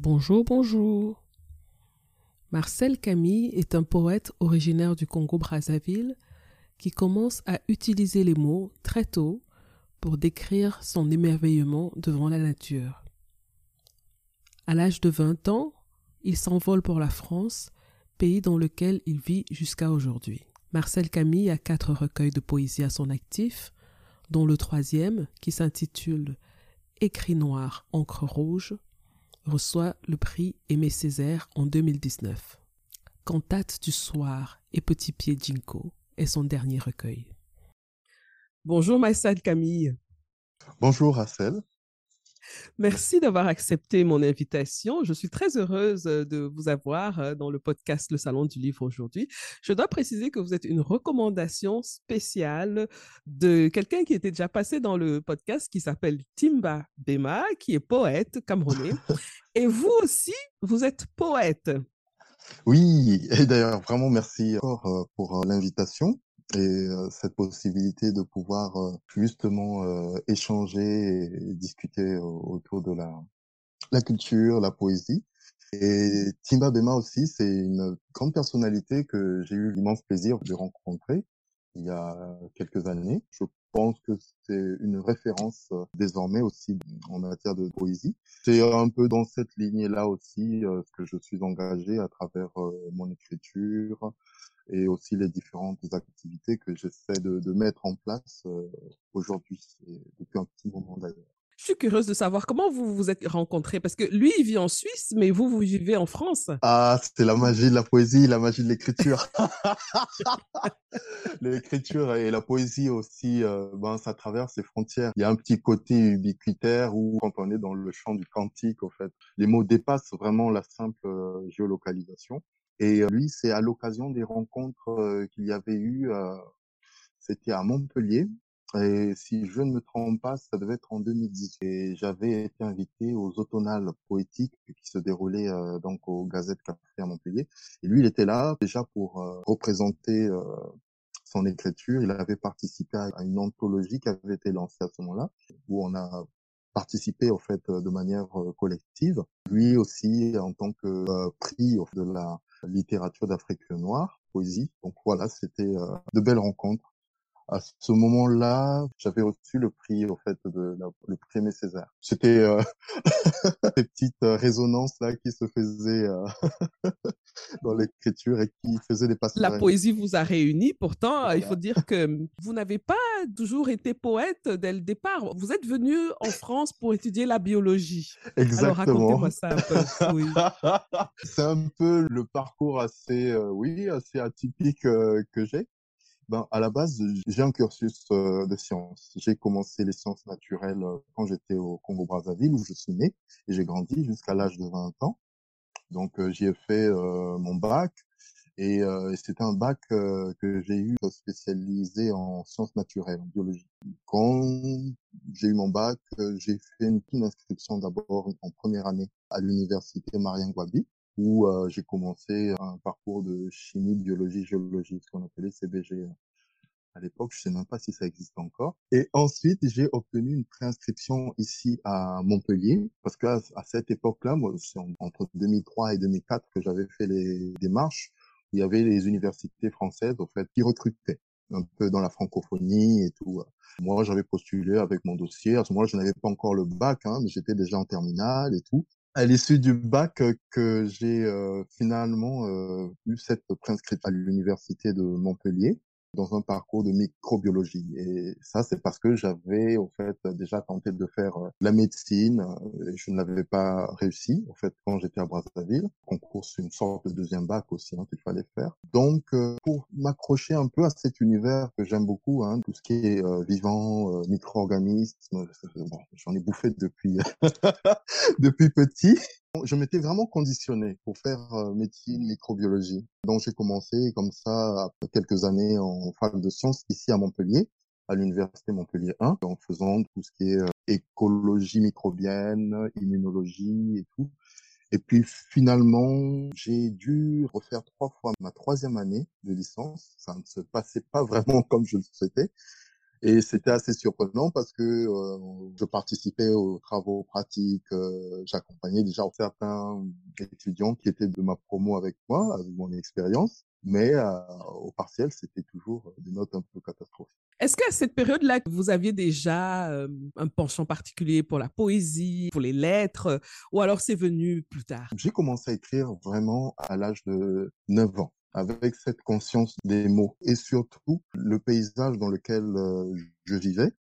Bonjour, bonjour. Marcel Camille est un poète originaire du Congo-Brazzaville qui commence à utiliser les mots très tôt pour décrire son émerveillement devant la nature. À l'âge de 20 ans, il s'envole pour la France, pays dans lequel il vit jusqu'à aujourd'hui. Marcel Camille a quatre recueils de poésie à son actif, dont le troisième, qui s'intitule Écrit noir, encre rouge, reçoit le prix Aimé Césaire en 2019. Cantate du soir et Petit pied Jinko est son dernier recueil. Bonjour Maïsad Camille. Bonjour Rachel. Merci d'avoir accepté mon invitation. Je suis très heureuse de vous avoir dans le podcast Le Salon du Livre aujourd'hui. Je dois préciser que vous êtes une recommandation spéciale de quelqu'un qui était déjà passé dans le podcast qui s'appelle Timba Bema, qui est poète camerounais. Et vous aussi, vous êtes poète. Oui, et d'ailleurs, vraiment merci encore pour l'invitation et cette possibilité de pouvoir justement échanger et discuter autour de la, la culture, la poésie. Et Timba Bema aussi, c'est une grande personnalité que j'ai eu l'immense plaisir de rencontrer il y a quelques années. Je pense que c'est une référence désormais aussi en matière de poésie. C'est un peu dans cette lignée-là aussi que je suis engagé à travers mon écriture, et aussi les différentes activités que j'essaie de, de, mettre en place euh, aujourd'hui, depuis un petit moment d'ailleurs. Je suis curieuse de savoir comment vous vous êtes rencontrés, parce que lui, il vit en Suisse, mais vous, vous vivez en France. Ah, c'est la magie de la poésie, la magie de l'écriture. l'écriture et la poésie aussi, euh, ben, ça traverse les frontières. Il y a un petit côté ubiquitaire où, quand on est dans le champ du quantique, au fait, les mots dépassent vraiment la simple euh, géolocalisation. Et lui, c'est à l'occasion des rencontres qu'il y avait eu, c'était à Montpellier. Et si je ne me trompe pas, ça devait être en 2010. Et j'avais été invité aux automnales poétiques qui se déroulaient donc aux Gazettes Café à Montpellier. Et lui, il était là déjà pour représenter son écriture. Il avait participé à une anthologie qui avait été lancée à ce moment-là, où on a participé au fait de manière collective. Lui aussi en tant que prix de la littérature d'Afrique noire, poésie. Donc voilà, c'était euh, de belles rencontres. À ce moment-là, j'avais reçu le prix, au fait, de le prix Aimé Césaire. C'était euh, des petites euh, résonances là qui se faisaient euh, dans l'écriture et qui faisaient des passages. La poésie vous a réunis. Pourtant, il faut dire que vous n'avez pas toujours été poète dès le départ. Vous êtes venu en France pour étudier la biologie. Exactement. Alors racontez-moi ça un peu. Oui. C'est un peu le parcours assez, oui, assez atypique que j'ai ben, à la base, j'ai un cursus euh, de sciences. J'ai commencé les sciences naturelles euh, quand j'étais au Congo-Brazzaville, où je suis né, et j'ai grandi jusqu'à l'âge de 20 ans. Donc, euh, j'y ai fait mon bac, et, et c'était un bac que j'ai eu spécialisé en sciences naturelles, en biologie. Quand j'ai eu mon bac, j'ai fait une, une inscription d'abord en première année à l'université Marien Gwabi, où euh, j'ai commencé un parcours de chimie, biologie, géologie, ce qu'on appelait CBG euh, à l'époque. Je sais même pas si ça existe encore. Et ensuite, j'ai obtenu une préinscription ici à Montpellier, parce qu'à à cette époque-là, moi, c'est entre 2003 et 2004 que j'avais fait les démarches. Il y avait les universités françaises, au fait, qui recrutaient un peu dans la francophonie et tout. Moi, j'avais postulé avec mon dossier. À ce moment-là, je n'avais pas encore le bac, hein, mais j'étais déjà en terminale et tout à l'issue du bac que j'ai finalement eu cette préinscription à l'université de Montpellier. Dans un parcours de microbiologie. Et ça, c'est parce que j'avais, au fait, déjà tenté de faire euh, la médecine. Et je ne l'avais pas réussi, en fait, quand j'étais à Brazzaville. Concours, c'est une sorte de deuxième bac aussi hein, qu'il fallait faire. Donc, euh, pour m'accrocher un peu à cet univers que j'aime beaucoup, hein, tout ce qui est euh, vivant, micro-organismes, bon, j'en ai bouffé depuis depuis petit je m'étais vraiment conditionné pour faire euh, médecine, microbiologie. Donc j'ai commencé comme ça après quelques années en fac de sciences ici à Montpellier, à l'université Montpellier 1, en faisant tout ce qui est euh, écologie microbienne, immunologie et tout. Et puis finalement, j'ai dû refaire trois fois ma troisième année de licence. Ça ne se passait pas vraiment comme je le souhaitais. Et c'était assez surprenant parce que euh, je participais aux travaux pratiques, euh, j'accompagnais déjà certains étudiants qui étaient de ma promo avec moi, avec mon expérience, mais euh, au partiel, c'était toujours des notes un peu catastrophiques. Est-ce qu'à cette période-là, vous aviez déjà un penchant particulier pour la poésie, pour les lettres, ou alors c'est venu plus tard? J'ai commencé à écrire vraiment à l'âge de 9 ans avec cette conscience des mots et surtout le paysage dans lequel euh, je vivais.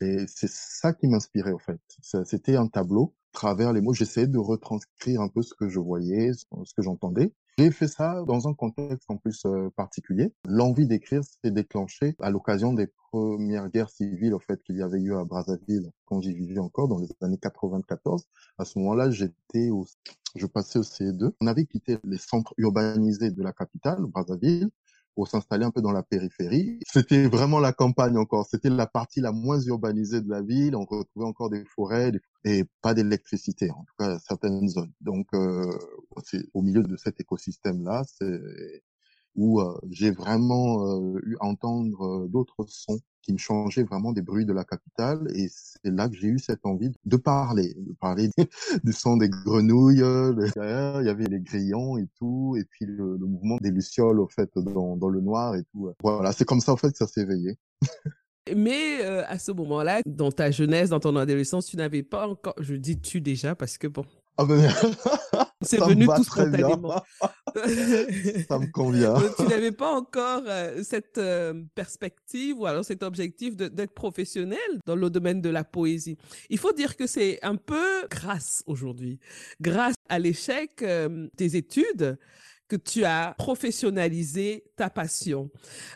Et c'est ça qui m'inspirait en fait. C'était un tableau. Travers les mots, j'essayais de retranscrire un peu ce que je voyais, ce que j'entendais. J'ai fait ça dans un contexte en plus euh, particulier. L'envie d'écrire s'est déclenchée à l'occasion des premières guerres civiles en fait qu'il y avait eu à Brazzaville quand j'y vivais encore dans les années 94. À ce moment-là, j'étais au, je passais au CE2. On avait quitté les centres urbanisés de la capitale, Brazzaville, pour s'installer un peu dans la périphérie. C'était vraiment la campagne encore. C'était la partie la moins urbanisée de la ville. On retrouvait encore des forêts et pas d'électricité, en tout cas certaines zones. Donc, euh, c'est au milieu de cet écosystème-là, c'est où euh, j'ai vraiment euh, eu à entendre d'autres sons qui me changeaient vraiment des bruits de la capitale. Et c'est là que j'ai eu cette envie de parler, de parler du son des grenouilles. il y avait les grillons et tout, et puis le, mouvement des lucioles au fait dans, dans le noir et tout. Voilà, c'est comme ça en fait que ça s'est éveillé. Mais euh, à ce moment-là, dans ta jeunesse, dans ton adolescence, tu n'avais pas encore, je dis tu déjà parce que bon, ah ben, c'est venu tout spontanément. ça me convient. tu n'avais pas encore euh, cette euh, perspective ou alors cet objectif d'être professionnel dans le domaine de la poésie. Il faut dire que c'est un peu grâce aujourd'hui, grâce à l'échec des études que tu as professionnalisé ta passion.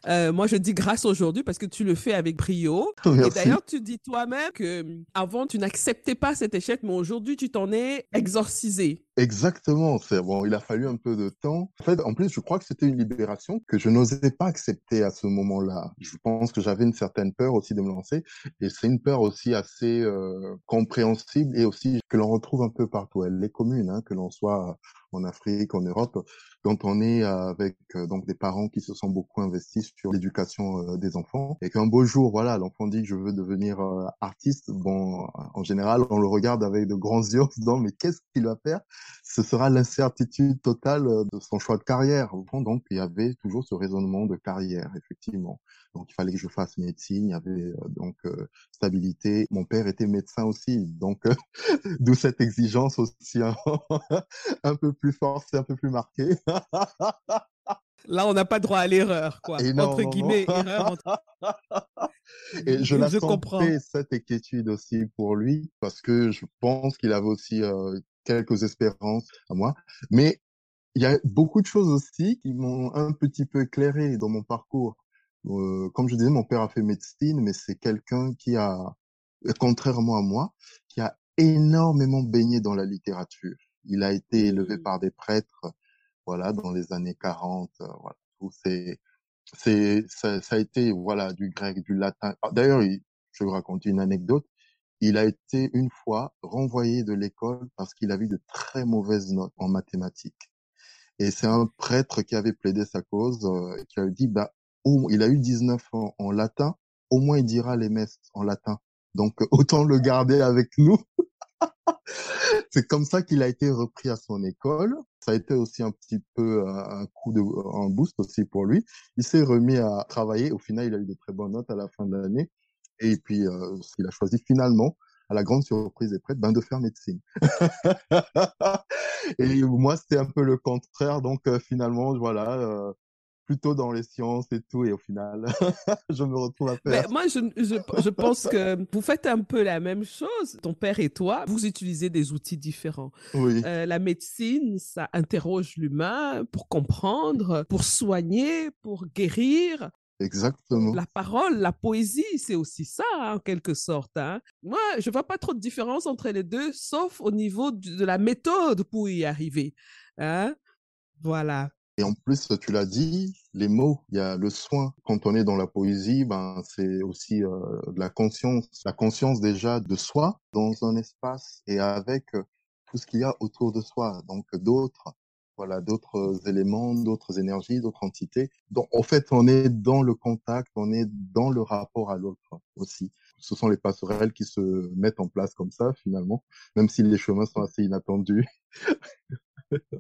Euh, moi, je dis grâce aujourd'hui parce que tu le fais avec brio. Et d'ailleurs, tu dis toi-même que avant, tu n'acceptais pas cet échec, mais aujourd'hui, tu t'en es exorcisé. Exactement. C'est bon, il a fallu un peu de temps. En fait, en plus, je crois que c'était une libération que je n'osais pas accepter à ce moment-là. Je pense que j'avais une certaine peur aussi de me lancer, et c'est une peur aussi assez euh, compréhensible et aussi que l'on retrouve un peu partout. Elle est commune, hein, que l'on soit en Afrique, en Europe, quand on est avec euh, donc des parents qui se sont beaucoup investis sur l'éducation euh, des enfants et qu'un beau jour, voilà, l'enfant dit que je veux devenir euh, artiste, bon, en général, on le regarde avec de grands yeux en disant mais qu'est-ce qu'il va faire? Ce sera l'incertitude totale de son choix de carrière. Donc, il y avait toujours ce raisonnement de carrière, effectivement. Donc, il fallait que je fasse médecine. Il y avait donc stabilité. Mon père était médecin aussi, donc d'où cette exigence aussi hein, un peu plus forte, un peu plus marquée. Là, on n'a pas droit à l'erreur, quoi. entre guillemets, erreur. Et je la je comprends. cette inquiétude aussi pour lui, parce que je pense qu'il avait aussi euh, quelques espérances à moi. Mais il y a beaucoup de choses aussi qui m'ont un petit peu éclairé dans mon parcours. Euh, comme je disais, mon père a fait médecine, mais c'est quelqu'un qui a, contrairement à moi, qui a énormément baigné dans la littérature. Il a été élevé mmh. par des prêtres voilà, dans les années 40, euh, voilà, tout c'est, c'est, ça, ça, a été, voilà, du grec, du latin. Ah, d'ailleurs, je vais vous raconter une anecdote. Il a été une fois renvoyé de l'école parce qu'il a eu de très mauvaises notes en mathématiques. Et c'est un prêtre qui avait plaidé sa cause, euh, qui avait dit, bah, oh, il a eu 19 ans en latin, au moins il dira les messes en latin. Donc, autant le garder avec nous. c'est comme ça qu'il a été repris à son école. Ça a été aussi un petit peu un coup de, un boost aussi pour lui. Il s'est remis à travailler. Au final, il a eu de très bonnes notes à la fin de l'année. Et puis, euh, il a choisi finalement, à la grande surprise des prêtres, ben, de faire médecine. et moi, c'était un peu le contraire. Donc, euh, finalement, voilà, euh, plutôt dans les sciences et tout, et au final, je me retrouve à faire. Mais moi, je, je, je, pense que vous faites un peu la même chose. Ton père et toi, vous utilisez des outils différents. Oui. Euh, la médecine, ça interroge l'humain pour comprendre, pour soigner, pour guérir. Exactement. La parole, la poésie, c'est aussi ça, hein, en quelque sorte. Hein. Moi, je vois pas trop de différence entre les deux, sauf au niveau de la méthode pour y arriver. Hein. Voilà. Et en plus, tu l'as dit, les mots, il y a le soin. Quand on est dans la poésie, ben, c'est aussi euh, de la conscience, la conscience déjà de soi dans un espace et avec euh, tout ce qu'il y a autour de soi. Donc d'autres, voilà, d'autres éléments, d'autres énergies, d'autres entités. Donc en fait, on est dans le contact, on est dans le rapport à l'autre aussi. Ce sont les passerelles qui se mettent en place comme ça finalement, même si les chemins sont assez inattendus.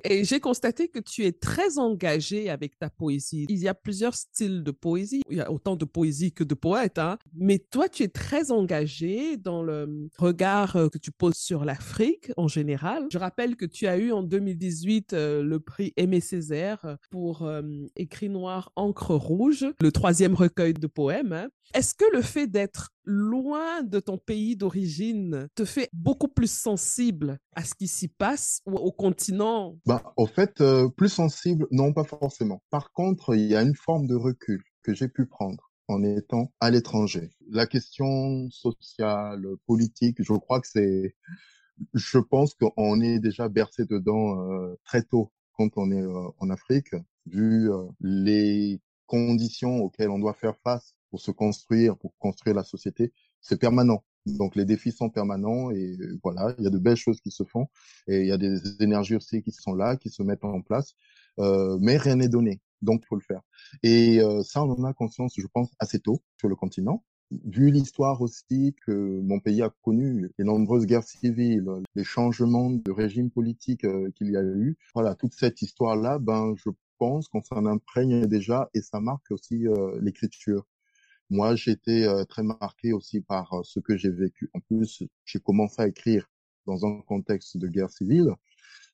Et j'ai constaté que tu es très engagé avec ta poésie. Il y a plusieurs styles de poésie. Il y a autant de poésie que de poètes, hein. Mais toi, tu es très engagé dans le regard euh, que tu poses sur l'Afrique en général. Je rappelle que tu as eu en 2018 euh, le prix Aimé Césaire pour euh, Écrit noir, encre rouge, le troisième recueil de poèmes. Hein. Est-ce que le fait d'être loin de ton pays d'origine te fait beaucoup plus sensible à ce qui s'y passe ou au continent? Bah, Au fait, euh, plus sensible, non, pas forcément. Par contre, il y a une forme de recul que j'ai pu prendre en étant à l'étranger. La question sociale, politique, je crois que c'est, je pense qu'on est déjà bercé dedans euh, très tôt quand on est euh, en Afrique, vu les conditions auxquelles on doit faire face pour se construire, pour construire la société, c'est permanent. Donc les défis sont permanents et voilà, il y a de belles choses qui se font et il y a des énergies aussi qui sont là, qui se mettent en place, euh, mais rien n'est donné, donc il faut le faire. Et euh, ça, on en a conscience, je pense, assez tôt sur le continent. Vu l'histoire aussi que mon pays a connu, les nombreuses guerres civiles, les changements de régime politique euh, qu'il y a eu, voilà, toute cette histoire-là, ben je pense qu'on s'en imprègne déjà et ça marque aussi euh, l'écriture. Moi, j'ai été euh, très marqué aussi par euh, ce que j'ai vécu. En plus, j'ai commencé à écrire dans un contexte de guerre civile.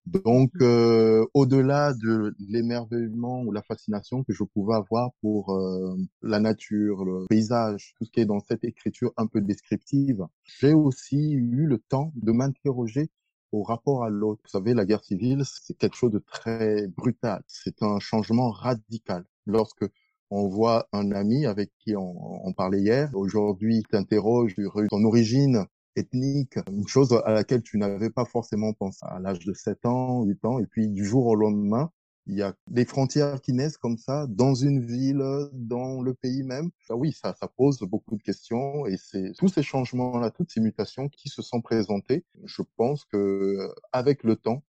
Donc, mmh. euh, au-delà de l'émerveillement ou la fascination que je pouvais avoir pour la nature, le paysage, tout ce qui est dans cette écriture un peu descriptive, j'ai aussi eu le temps de m'interroger au rapport à l'autre. Vous savez, la guerre civile, c'est quelque chose de très brutal. C'est un changement radical. Lorsque on voit un ami avec qui on, parlait hier, aujourd'hui t'interroge sur ton origine ethnique, une chose à laquelle tu n'avais pas forcément pensé à l'âge de 7 ans, 8 ans, et puis du jour au lendemain, il y a des frontières qui naissent comme ça dans une ville, dans le pays même. Ah oui, ça, ça pose beaucoup de questions et c'est tous ces changements-là, toutes ces mutations qui se sont présentées. Je pense que avec le temps,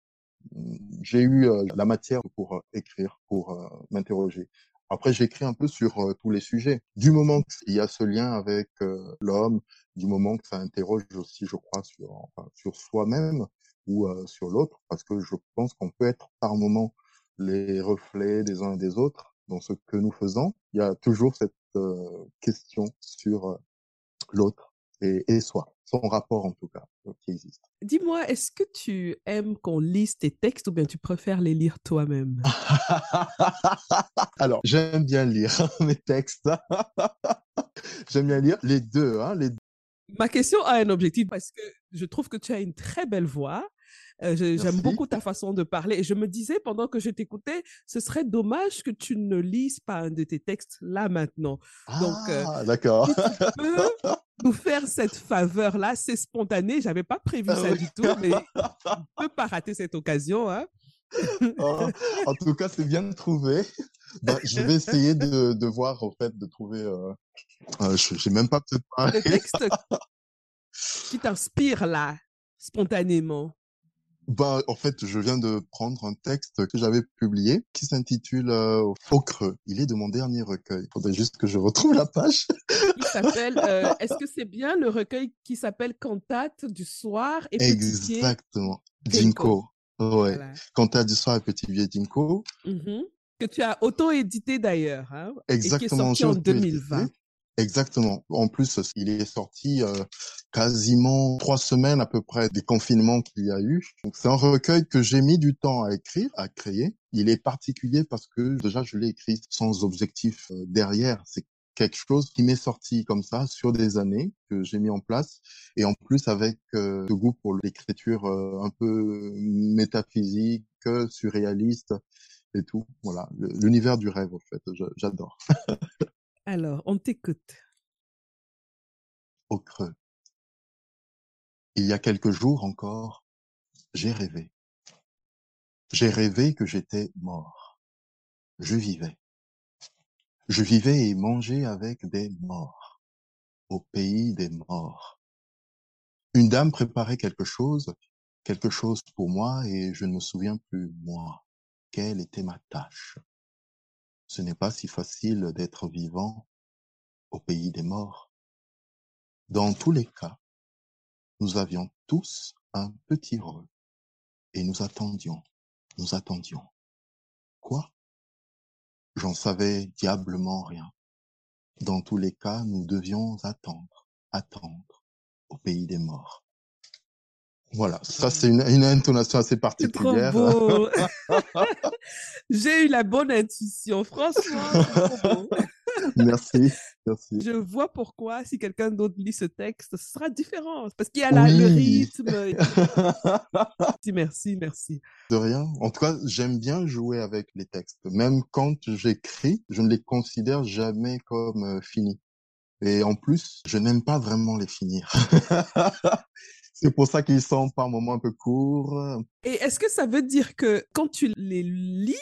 j'ai eu euh, la matière pour écrire, pour euh, m'interroger. Après, j'écris un peu sur euh, tous les sujets. Du moment qu'il y a ce lien avec euh, l'homme, du moment que ça interroge aussi, je crois, sur, sur soi-même ou euh, sur l'autre, parce que je pense qu'on peut être par moment les reflets des uns et des autres dans ce que nous faisons. Il y a toujours cette question sur l'autre et, et soi son rapport en tout cas euh, qui existe. Dis-moi, est-ce que tu aimes qu'on lise tes textes ou bien tu préfères les lire toi-même? Alors, j'aime bien lire mes textes. j'aime bien lire les deux, hein, les Ma question a un objectif parce que je trouve que tu as une très belle voix? Euh, j'aime beaucoup ta façon de parler. Et je me disais pendant que je t'écoutais, ce serait dommage que tu ne lises pas un de tes textes là maintenant. Donc, euh, ah, d'accord. tu peux nous faire cette faveur-là, c'est spontané. J'avais pas prévu ah ça du tout, mais on ne peut pas rater cette occasion. Hein. Oh, en tout cas, c'est bien trouvé. Bah, je vais essayer de, de, voir, au fait, de trouver. Euh, euh je n'ai même pas peut-être Le texte qui t'inspire là, spontanément. Bah, en fait, je viens de prendre un texte que j'avais publié qui s'intitule euh, Faux creux. Il est de mon dernier recueil. Il faudrait juste que je retrouve la page. Il s'appelle. Euh, est-ce que c'est bien le recueil qui s'appelle Cantate du soir et Petit Exactement. Dinko. Ouais. Cantate du soir et Petit Vieux Dinko. Mm-hmm. Que tu as auto-édité d'ailleurs. Hein, Exactement. Et qui est sorti en 2020. Exactement. En plus, il est sorti euh, quasiment trois semaines à peu près des confinements qu'il y a eu. C'est un recueil que j'ai mis du temps à écrire, à créer. Il est particulier parce que déjà je l'ai écrit sans objectif euh, derrière. C'est quelque chose qui m'est sorti comme ça sur des années que j'ai mis en place et en plus avec euh, le goût pour l'écriture un peu métaphysique, surréaliste et tout. Voilà, l'univers du rêve en fait, j'adore. Alors, on t'écoute. Au creux. Il y a quelques jours encore, j'ai rêvé. J'ai rêvé que j'étais mort. Je vivais. Je vivais et mangeais avec des morts, au pays des morts. Une dame préparait quelque chose, quelque chose pour moi, et je ne me souviens plus, moi, quelle était ma tâche? Ce n'est pas si facile d'être vivant au pays des morts. Dans tous les cas, nous avions tous un petit rôle et nous attendions, nous attendions. Quoi? J'en savais diablement rien. Dans tous les cas, nous devions attendre, attendre au pays des morts. Voilà, ça c'est une, intonation assez particulière. J'ai eu la bonne intuition, franchement. merci, merci. Je vois pourquoi si quelqu'un d'autre lit ce texte, ce sera différent parce qu'il y a le rythme. merci, merci. De rien. En tout cas, j'aime bien jouer avec les textes. Même quand j'écris, je ne les considère jamais comme euh, finis. Et en plus, je n'aime pas vraiment les finir. C'est pour ça qu'ils sont par moments un peu courts. Et est-ce que ça veut dire que quand tu les lis,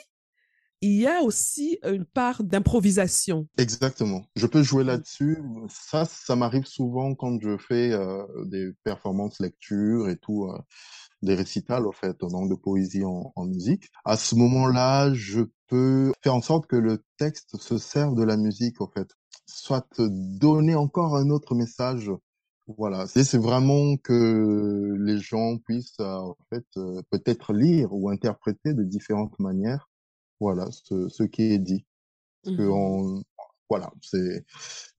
il y a aussi une part d'improvisation? Exactement. Je peux jouer là-dessus. Ça, ça m'arrive souvent quand je fais euh, des performances lecture et tout, euh, des récitals, en fait, donc de poésie en, en musique. À ce moment-là, je peux faire en sorte que le texte se serve de la musique, en fait. Soit donner encore un autre message voilà, c'est vraiment que les gens puissent euh, en fait euh, peut-être lire ou interpréter de différentes manières. Voilà, ce, ce qui est dit. Parce que mmh on, voilà, c'est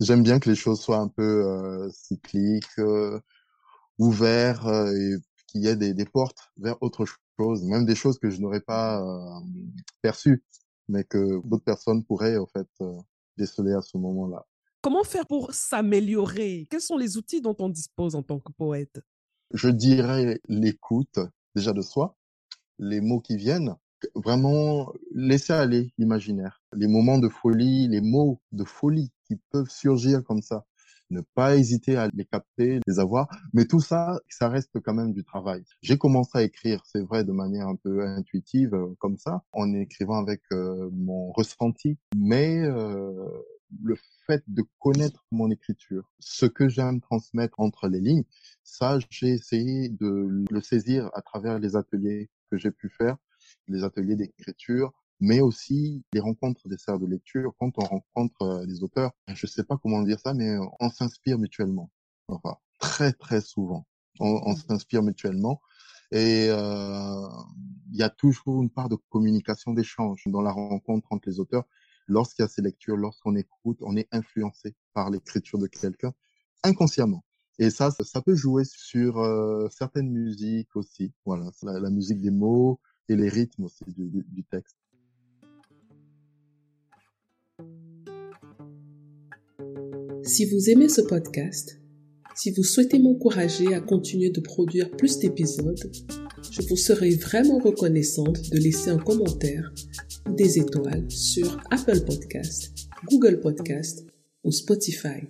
j'aime bien que les choses soient un peu euh, cycliques, euh, ouvertes et qu'il y ait des, des, portes vers autre chose, même des choses que je n'aurais pas perçues, mais que d'autres personnes pourraient en fait déceler à ce moment-là. Comment faire pour s'améliorer? Quels sont les outils dont on dispose en tant que poète? Je dirais l'écoute déjà de soi, les mots qui viennent, vraiment laisser aller l'imaginaire, les moments de folie, les mots de folie qui peuvent surgir comme ça. Ne pas hésiter à les capter, les avoir, mais tout ça, ça reste quand même du travail. J'ai commencé à écrire, c'est vrai, de manière un peu intuitive, euh, comme ça, en écrivant avec euh, mon ressenti, mais euh, le fait de connaître mon écriture, ce que j'aime transmettre entre les lignes, ça, j'ai essayé de le saisir à travers les ateliers que j'ai pu faire, les ateliers d'écriture, mais aussi les rencontres des serres de lecture. Quand on rencontre euh, des auteurs, je sais pas comment dire ça, mais on s'inspire mutuellement. Enfin, très très souvent, on, on mmh. s'inspire mutuellement. Et euh, il y a toujours une part de communication, d'échange dans la rencontre entre les auteurs lorsqu'il y a ces lectures, lorsqu'on écoute, on est influencé par l'écriture de quelqu'un inconsciemment. Et ça, ça, peut jouer sur euh, certaines musiques aussi. Voilà, la, musique des mots et les rythmes aussi du texte. Si vous aimez ce podcast, si vous souhaitez m'encourager à continuer de produire plus d'épisodes, je vous serai vraiment reconnaissante de laisser un commentaire ou des étoiles sur Apple Podcast, Google Podcast ou Spotify.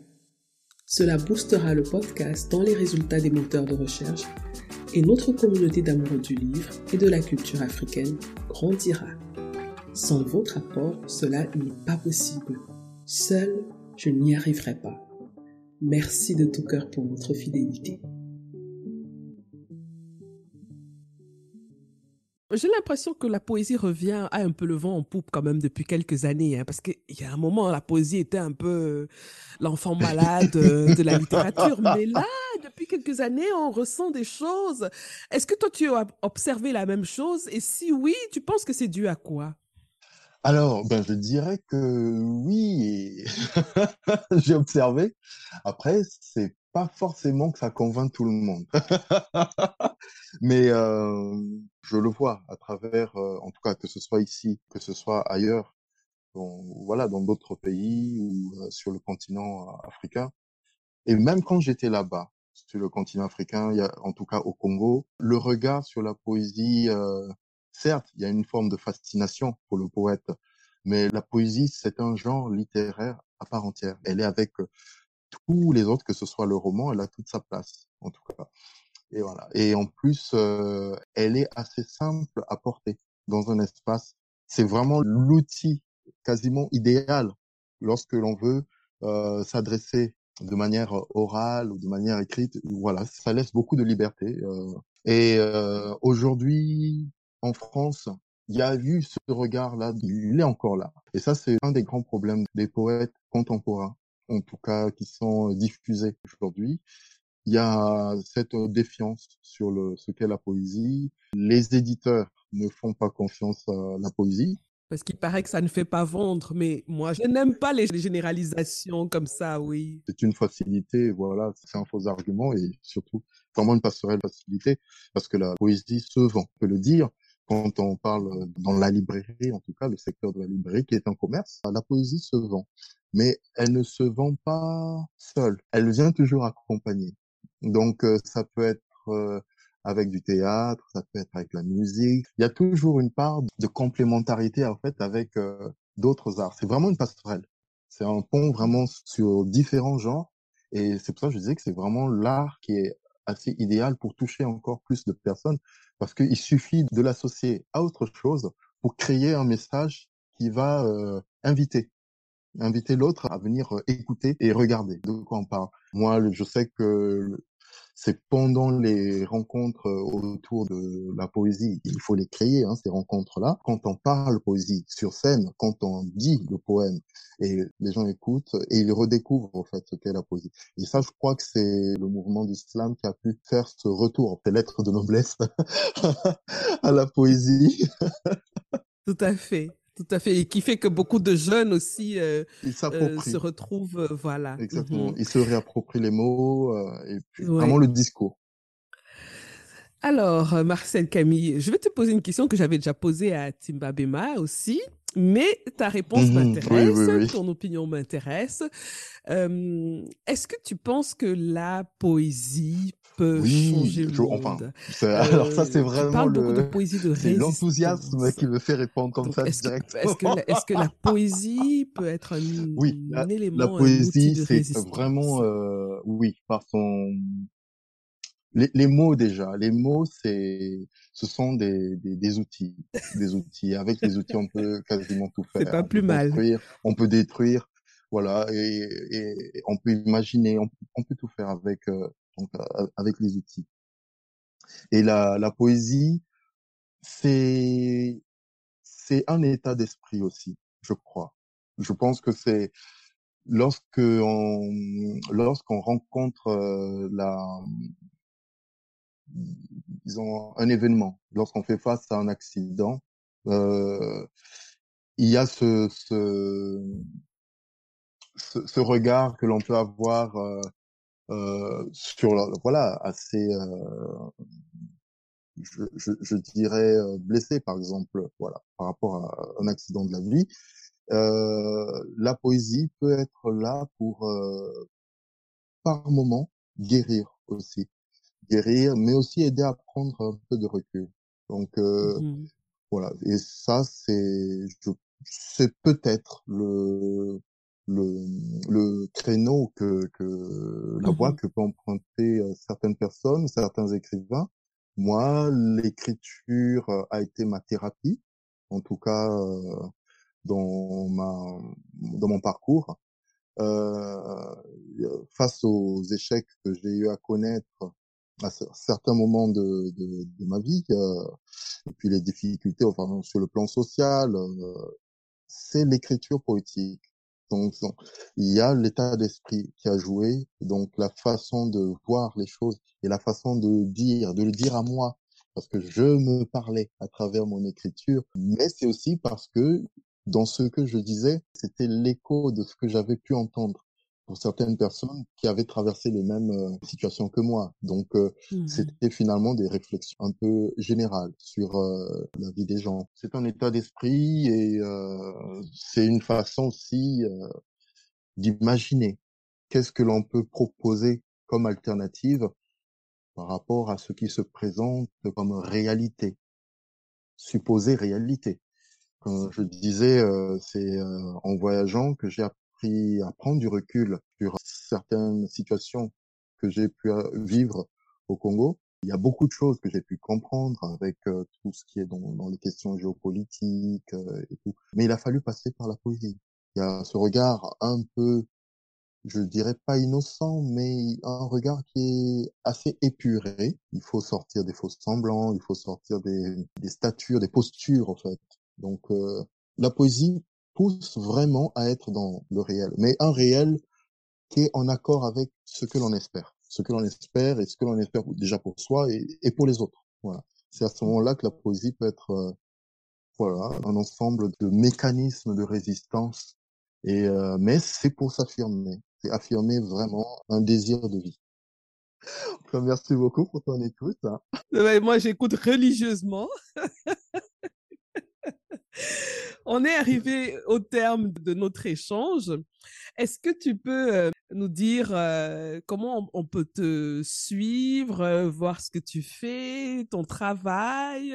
Cela boostera le podcast dans les résultats des moteurs de recherche et notre communauté d'amoureux du livre et de la culture africaine grandira. Sans votre apport, cela n'est pas possible. Seul, je n'y arriverai pas. Merci de tout cœur pour votre fidélité. J'ai l'impression que la poésie revient à un peu le vent en poupe quand même depuis quelques années, hein, parce qu'il y a un moment, la poésie était un peu l'enfant malade de la littérature, mais là, depuis quelques années, on ressent des choses. Est-ce que toi, tu as observé la même chose? Et si oui, tu penses que c'est dû à quoi? Alors, ben, je dirais que oui, j'ai observé. Après, c'est pas forcément que ça convainc tout le monde. Mais euh, je le vois à travers, euh, en tout cas, que ce soit ici, que ce soit ailleurs, voilà, dans d'autres pays ou euh, sur le continent africain. Et même quand j'étais là-bas, sur le continent africain, il y a, en tout cas au Congo, le regard sur la poésie, certes, il y a une forme de fascination pour le poète, mais la poésie, c'est un genre littéraire à part entière. Elle est avec tous les autres, que ce soit le roman, elle a toute sa place, en tout cas. Et voilà. Et en plus, euh, elle est assez simple à porter dans un espace. C'est vraiment l'outil quasiment idéal lorsque l'on veut euh, s'adresser de manière orale ou de manière écrite. Voilà, ça laisse beaucoup de liberté. Euh. Et euh, aujourd'hui, en France, il y a eu ce regard-là, il est encore là. Et ça, c'est un des grands problèmes des poètes contemporains en tout cas qui sont diffusés aujourd'hui. Il y a cette défiance sur le, ce qu'est la poésie. Les éditeurs ne font pas confiance à la poésie. Parce qu'il paraît que ça ne fait pas vendre, mais moi, je n'aime pas les généralisations comme ça, oui. C'est une facilité, voilà, c'est un faux argument et surtout vraiment une passerelle facilité parce que la poésie se vend, on peut le dire. Quand on parle dans la librairie, en tout cas, le secteur de la librairie qui est un commerce, la poésie se vend mais elle ne se vend pas seule. Elle vient toujours accompagnée. Donc euh, ça peut être euh, avec du théâtre, ça peut être avec la musique. Il y a toujours une part de complémentarité en fait avec euh, d'autres arts. C'est vraiment une passerelle. C'est un pont vraiment sur différents genres. Et c'est pour ça que je disais que c'est vraiment l'art qui est assez idéal pour toucher encore plus de personnes parce qu'il suffit de l'associer à autre chose pour créer un message qui va inviter inviter l'autre à venir euh, écouter et regarder de quoi on parle. Moi, je sais que c'est pendant les rencontres euh, autour de la poésie, il faut les créer, hein, ces rencontres-là. Quand on parle poésie sur scène, quand on dit le poème, et les gens écoutent et ils redécouvrent en fait ce qu'est la poésie. Et ça, je crois que c'est le mouvement d'islam qui a pu faire ce retour, ces lettres de noblesse à la poésie. Tout à fait. Tout à fait. Et qui fait que beaucoup de jeunes aussi euh, euh, se retrouvent, euh, voilà. Exactement. Ils se réapproprient les mots et puis vraiment le discours. Alors, Marcel Camille, je vais te poser une question que j'avais déjà posée à Timba Bema aussi, mais ta réponse mmh m'intéresse, ton opinion m'intéresse. Est-ce que tu penses que la poésie peut changer le monde? alors ça, c'est vraiment le, l'enthousiasme qui me fait répondre comme ça est-ce directement. Que, est-ce, que, la poésie peut être un, oui, un la, élément, la poésie, c'est vraiment, euh, oui, par son, les, les, mots déjà, les mots, c'est, ce sont des, des, des, outils, des outils. Avec les outils, on peut quasiment tout faire. C'est pas plus mal. on peut détruire, voilà, et, et, on peut imaginer, on, on peut tout faire avec euh, donc avec les outils. Et la, la poésie, c'est c'est un état d'esprit aussi, je crois. Je pense que c'est lorsque on lorsqu'on rencontre euh, la disons un événement, lorsqu'on fait face à un accident, euh, il y a ce ce, ce, regard que l'on peut avoir euh, euh, sur voilà assez euh, je, je, je, dirais euh, blessé par exemple voilà par rapport à un accident de la vie. Euh, la poésie peut être là pour par moment guérir aussi guérir mais aussi aider à prendre un peu de recul donc mmh voilà et ça c'est c'est peut-être le le, le créneau que, que la voie mmh que peuvent emprunter euh, certaines personnes, certains écrivains. Moi, l'écriture euh, a été ma thérapie, en tout cas euh, dans ma dans mon parcours. Euh, face aux échecs que j'ai eu à connaître à certains moments de, de, de ma vie, euh, et puis les difficultés, enfin sur le plan social, c'est l'écriture poétique. Donc, il y a l'état d'esprit qui a joué, donc la façon de voir les choses et la façon de dire, de le dire à moi, parce que je me parlais à travers mon écriture, mais c'est aussi parce que dans ce que je disais, c'était l'écho de ce que j'avais pu entendre pour certaines personnes qui avaient traversé les mêmes euh, situations que moi. Donc, euh, mmh c'était finalement des réflexions un peu générales sur euh, la vie des gens. C'est un état d'esprit et c'est une façon aussi d'imaginer qu'est-ce que l'on peut proposer comme alternative par rapport à ce qui se présente comme réalité, supposée réalité. Comme je disais, c'est en voyageant que j'ai appris à prendre du recul sur certaines situations que j'ai pu vivre au Congo. Il y a beaucoup de choses que j'ai pu comprendre avec tout ce qui est dans, les questions géopolitiques et tout. Mais il a fallu passer par la poésie. Il y a ce regard un peu je dirais pas innocent, mais un regard qui est assez épuré. Il faut sortir des faux semblants, il faut sortir des, des statures, des postures en fait. Donc euh, la poésie pousse vraiment à être dans le réel, mais un réel qui est en accord avec ce que l'on espère, ce que l'on espère et ce que l'on espère déjà pour soi et, pour les autres. Voilà. C'est à ce moment-là que la poésie peut être euh, voilà un ensemble de mécanismes de résistance et euh, mais c'est pour s'affirmer affirmer vraiment un désir de vie. Merci beaucoup pour ton écoute. Hein. Moi, j'écoute religieusement. On est arrivé au terme de notre échange. Est-ce que tu peux euh, nous dire euh, comment on peut te suivre, euh, voir ce que tu fais, ton travail?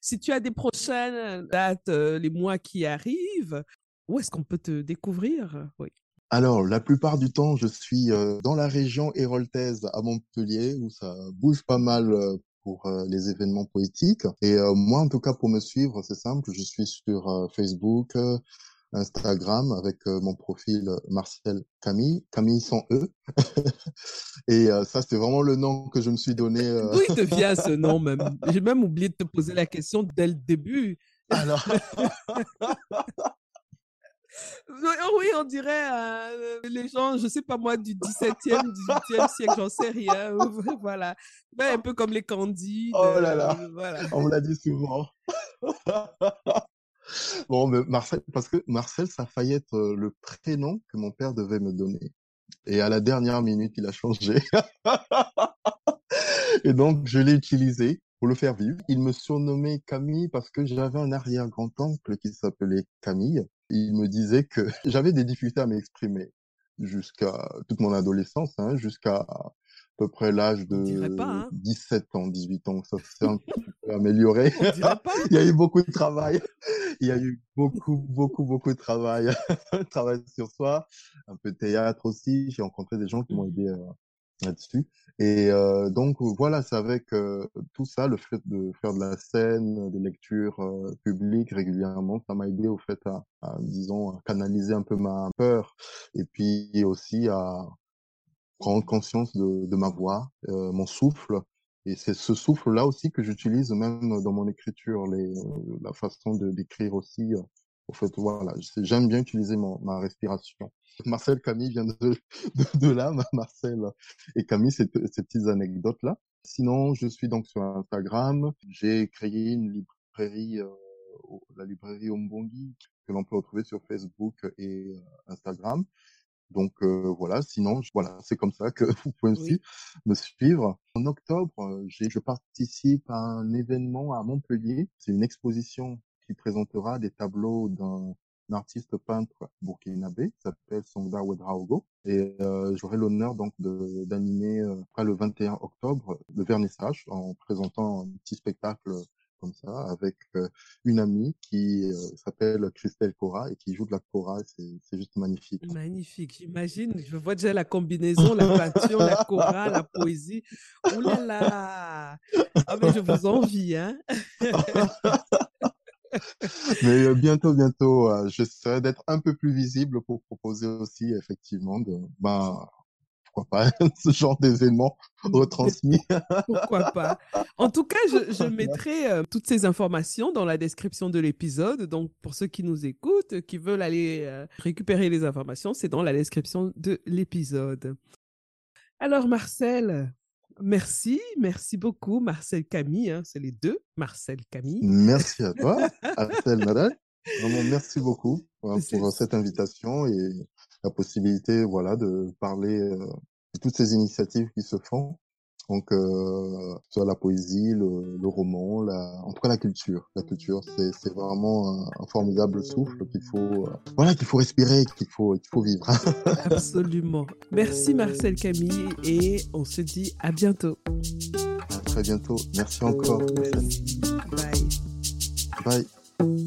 Si tu as des prochaines dates, les mois qui arrivent, où est-ce qu'on peut te découvrir? Oui. Alors, la plupart du temps, je suis dans la région héroltaise à Montpellier, où ça bouge pas mal pour euh, les événements politiques. Et moi, en tout cas, pour me suivre, c'est simple, je suis sur Facebook, Instagram, avec mon profil Marcel Camille, Camille sans E. Et ça, c'est vraiment le nom que je me suis donné. D'où il te vient ce nom même? J'ai même oublié de te poser la question dès le début. Alors... Oui, on dirait euh, les gens, je sais pas moi, du 17e, 18e siècle, j'en sais rien. voilà. un peu comme les candides. Oh là là. Euh, on me l'a dit souvent. bon, mais Marcel, parce que Marcel, ça faillit être euh, le prénom que mon père devait me donner. Et à la dernière minute, il a changé. Et donc, je l'ai utilisé pour le faire vivre. Il me surnommait Camille parce que j'avais un arrière-grand-oncle qui s'appelait Camille il me disait que j'avais des difficultés à m'exprimer jusqu'à toute mon adolescence, hein, jusqu'à à peu près l'âge de 17 hein. ans, 18 ans. Ça s'est un peu amélioré. Il y a eu beaucoup de travail. Il y a eu beaucoup, beaucoup, beaucoup de travail. travail sur soi, un peu de théâtre aussi. J'ai rencontré des gens qui m'ont aidé euh, là-dessus. Et euh, donc voilà, c'est avec euh, tout ça, le fait de faire de la scène, des lectures euh, publiques régulièrement, ça m'a aidé au fait à, disons, canaliser un peu ma peur et puis aussi à prendre conscience de, de ma voix, mon souffle. Et c'est ce souffle-là aussi que j'utilise même dans mon écriture, les, la façon d'écrire aussi. Au fait, voilà, j'aime bien utiliser mon, ma respiration. Marcel Camille vient de, de, là, Marcel et Camille, ces, ces petites anecdotes-là. Sinon, je suis donc sur Instagram. J'ai créé une librairie, euh, la librairie Ombongi, que l'on peut retrouver sur Facebook et euh, Instagram. Donc euh, voilà, sinon voilà, c'est comme ça que vous pouvez aussi me suivre. En octobre, je participe à un événement à Montpellier. C'est une exposition qui présentera des tableaux d'un un artiste peintre burkinabé s'appelle Songda Wedraogo et euh, j'aurai l'honneur donc d'animer euh, après le 21 octobre le vernissage en présentant un petit spectacle comme ça avec euh, une amie qui s'appelle Christelle Cora et qui joue de la cora c'est juste magnifique. Magnifique, j'imagine, je vois déjà la combinaison, la peinture, la cora, la poésie. Oh là là. Ah mais je vous envie hein. Mais euh, bientôt, bientôt, euh, j'essaierai d'être un peu plus visible pour proposer aussi, effectivement, de, ben, pourquoi pas, ce genre d'événement retransmis. pourquoi pas. En tout cas, je, mettrai euh, toutes ces informations dans la description de l'épisode. Donc, pour ceux qui nous écoutent, qui veulent aller récupérer les informations, c'est dans la description de l'épisode. Alors, Marcel, Merci, merci beaucoup, Marcel Camille. Hein, c'est les deux, Marcel Camille. Merci à toi, Marcel Nadal. Vraiment, merci beaucoup hein, pour cette invitation et la possibilité, voilà, de parler euh, de toutes ces initiatives qui se font. Donc, euh, soit la poésie, le, le, roman, la, en tout cas la culture. La culture, c'est vraiment un, un, formidable souffle qu'il faut, euh, voilà, qu'il faut respirer, qu'il faut, qu'il faut vivre. Absolument. Merci Marcel Camille et on se dit à bientôt. À très bientôt. Merci encore. Merci. Bye. Bye.